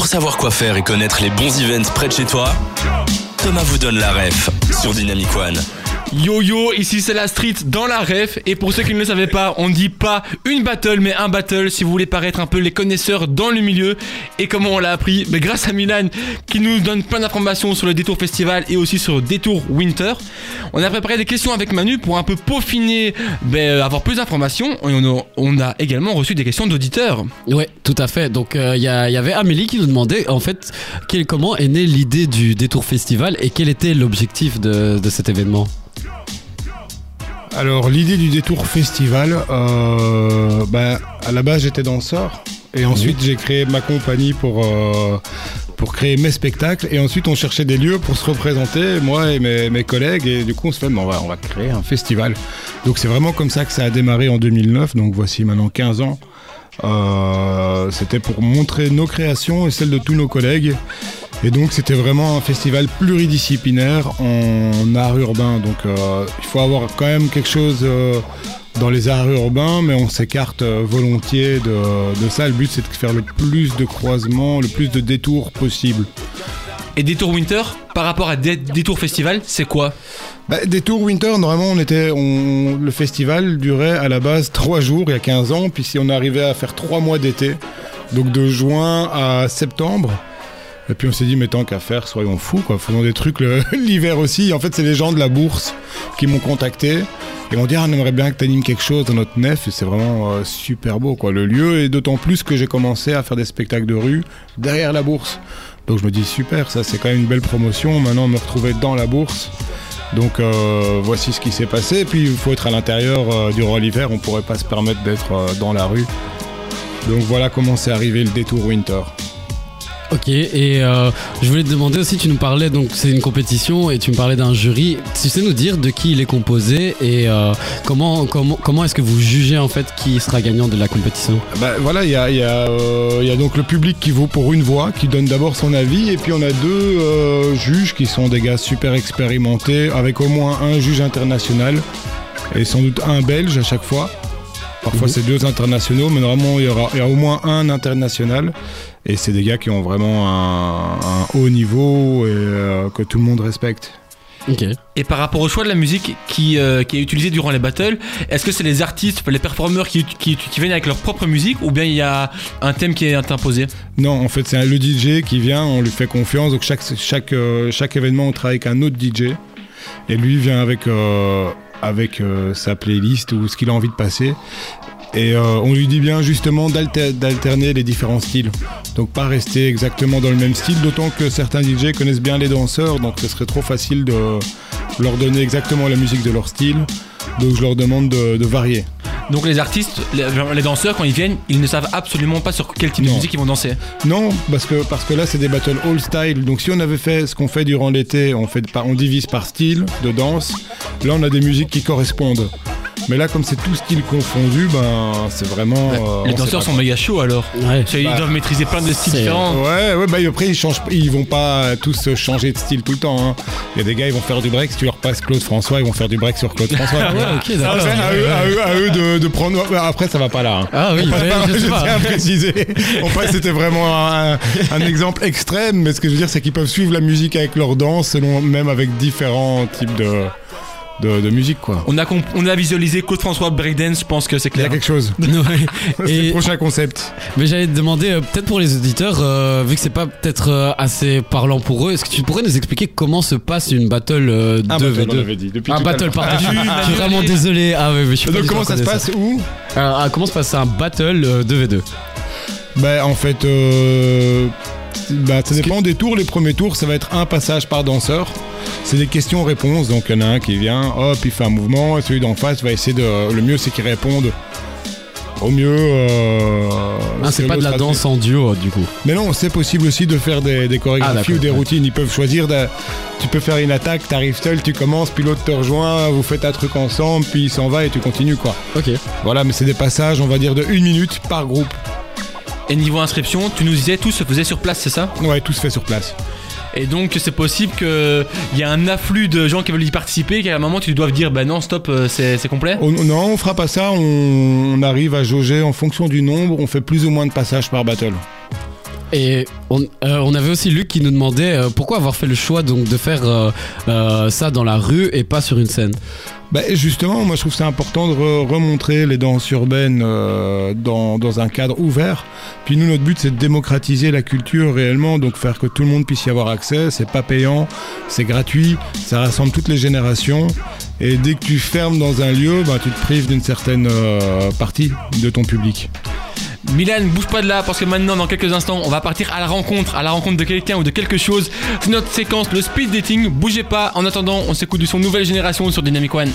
Pour savoir quoi faire et connaître les bons events près de chez toi, Thomas vous donne la ref sur Dynamic One. Yo yo, ici c'est la street dans la ref et pour ceux qui ne le savaient pas, on dit pas une battle mais un battle si vous voulez paraître un peu les connaisseurs dans le milieu et comment on l'a appris mais grâce à Milan qui nous donne plein d'informations sur le Détour Festival et aussi sur le Détour Winter. On a préparé des questions avec Manu pour un peu peaufiner, ben, avoir plus d'informations et on a, également reçu des questions d'auditeurs. Ouais, tout à fait. Donc il y, avait Amélie qui nous demandait en fait comment est née l'idée du Détour Festival et quel était l'objectif de cet événement? Alors l'idée du détour festival, euh, bah, à la base j'étais danseur et ensuite j'ai créé ma compagnie pour, euh, pour créer mes spectacles et ensuite on cherchait des lieux pour se représenter, moi et mes, mes collègues et du coup on se fait on, va, on va créer un festival. Donc c'est vraiment comme ça que ça a démarré en 2009, donc voici maintenant 15 ans. Euh, c'était pour montrer nos créations et celles de tous nos collègues. Et donc c'était vraiment un festival pluridisciplinaire en art urbain. Donc euh, il faut avoir quand même quelque chose euh, dans les arts urbains, mais on s'écarte euh, volontiers de, de ça. Le but c'est de faire le plus de croisements, le plus de détours possible. Et Détour Winter par rapport à Dé- Détour Festival, c'est quoi? Bah, Détour Winter, normalement on était, on, le festival durait à la base trois jours il y a 15 ans, puis si on arrivait à faire trois mois d'été, donc de juin à septembre. Et puis on s'est dit, mais tant qu'à faire, soyons fous, quoi. Faisons des trucs l'hiver aussi. En fait, c'est les gens de la bourse qui m'ont contacté et m'ont dit, ah, on aimerait bien que tu animes quelque chose dans notre nef. Et c'est vraiment euh, super beau, quoi. Le lieu, et d'autant plus que j'ai commencé à faire des spectacles de rue derrière la bourse. Donc je me dis, super, ça c'est quand même une belle promotion. Maintenant, me retrouver dans la bourse. Donc euh, voici ce qui s'est passé. Puis il faut être à l'intérieur euh, durant l'hiver, on pourrait pas se permettre d'être dans la rue. Donc voilà comment c'est arrivé le détour Winter. Ok, et euh, je voulais te demander aussi, tu nous parlais, donc c'est une compétition et tu me parlais d'un jury. Tu sais nous dire de qui il est composé et euh, comment, comment, comment est-ce que vous jugez en fait qui sera gagnant de la compétition? Bah, voilà, il y a, euh, y a donc le public qui vaut pour une voix, qui donne d'abord son avis, et puis on a deux juges qui sont des gars super expérimentés, avec au moins un juge international et sans doute un belge à chaque fois. Parfois Mhm. c'est deux internationaux, mais normalement il y aura, il y a au moins un international. Et c'est des gars qui ont vraiment un, un haut niveau et euh, que tout le monde respecte. Et par rapport au choix de la musique qui, euh, qui est utilisée durant les battles, est-ce que c'est les artistes, les performeurs qui, qui, qui viennent avec leur propre musique ou bien il y a un thème qui est imposé Non, en fait, c'est le DJ qui vient, on lui fait confiance. Donc, chaque, chaque, euh, chaque événement, on travaille avec un autre DJ. Et lui vient avec, euh, avec euh, sa playlist ou ce qu'il a envie de passer. Et euh, on lui dit bien justement d'alter- d'alterner les différents styles. Donc, pas rester exactement dans le même style. D'autant que certains DJ connaissent bien les danseurs. Donc, ce serait trop facile de leur donner exactement la musique de leur style. Donc, je leur demande de, de varier. Donc les artistes, les, les danseurs quand ils viennent, ils ne savent absolument pas sur quel type de musique ils vont danser. Non, parce que, parce que là, c'est des battles all style. Donc, si on avait fait ce qu'on fait durant l'été, on, fait on divise par style de danse. Là, on a des musiques qui correspondent. Mais là, comme c'est tout style confondu, ben, c'est vraiment. euh, les danseurs sont méga chauds alors. Ouais. Qu'ils Bah, doivent maîtriser plein de styles différents. Ouais, ouais, bah après, ils, changent, ils vont pas tous changer de style tout le temps. hein. Il y a des gars, ils vont faire du break. Si tu leur passes Claude François, ils vont faire du break sur Claude François. Ah ouais, ok, d'accord. Après, à eux, à eux- à eux de, de prendre. Après, ça va pas là. hein. Ah oui, pas- je tiens à préciser. On passe, c'était vraiment un, un exemple extrême, mais ce que je veux dire, c'est qu'ils peuvent suivre la musique avec leur danse, selon, même avec différents types de, de, de musique, quoi. On a, comp- on a visualisé Claude François breakdance, je pense que c'est Il y a clair. quelque chose. Ouais. C'est le prochain concept. mais j'allais te demander, euh, peut-être pour les auditeurs, euh, vu que c'est pas peut-être euh, assez parlant pour eux, est-ce que tu pourrais nous expliquer comment se passe une battle euh, 2v2 dit. Depuis Un battle, pardon. Je suis vraiment désolé. Ah ouais, mais je suis pas Donc, du tout comment ça se passe où Euh, ah, Comment se passe un battle euh, 2v2 Ben, en fait, euh, bah, ça dépend des tours. Les premiers tours, ça va être un passage par danseur. C'est des questions-réponses. Donc, il y en a un qui vient, hop, il fait un mouvement. Et celui d'en face va essayer de. Le mieux, c'est qu'il réponde au mieux. euh, Ah, ce c'est pas de la danse en duo du coup. Mais non, c'est possible aussi de faire des, des Ah, chorégraphies d'accord, ou des ouais. routines. Ils peuvent choisir. de- tu peux faire une attaque, t'arrives seul, tu commences, puis l'autre te rejoint, vous faites un truc ensemble, puis il s'en va et tu continues quoi. Ok. Voilà, mais c'est des passages, on va dire, de une minute par groupe. Et niveau inscription, tu nous disais tout se faisait sur place, c'est ça? Ouais, tout se fait sur place. Et donc c'est possible qu'il y a un afflux de gens qui veulent y participer, qu'à un moment tu dois dire bah non stop euh, c'est complet. On- non, on fera pas ça. On arrive à jauger en fonction du nombre. On fait plus ou moins de passages par battle. Et on, euh, on avait aussi Luc qui nous demandait euh, pourquoi avoir fait le choix donc de faire euh, ça dans la rue et pas sur une scène? Bah, justement, moi je trouve c'est important de re- remontrer les danses urbaines dans, dans un cadre ouvert. Puis nous, notre but c'est de démocratiser la culture réellement, donc faire que tout le monde puisse y avoir accès. C'est pas payant, c'est gratuit, ça rassemble toutes les générations. Et dès que tu fermes dans un lieu, bah, tu te prives d'une certaine partie de ton public. Milan, bouge pas de là parce que maintenant, dans quelques instants, on va partir à la rencontre, à la rencontre de quelqu'un ou de quelque chose. C'est notre séquence, le speed dating. Bougez pas. En attendant, on s'écoute du son nouvelle génération sur Dynamic One.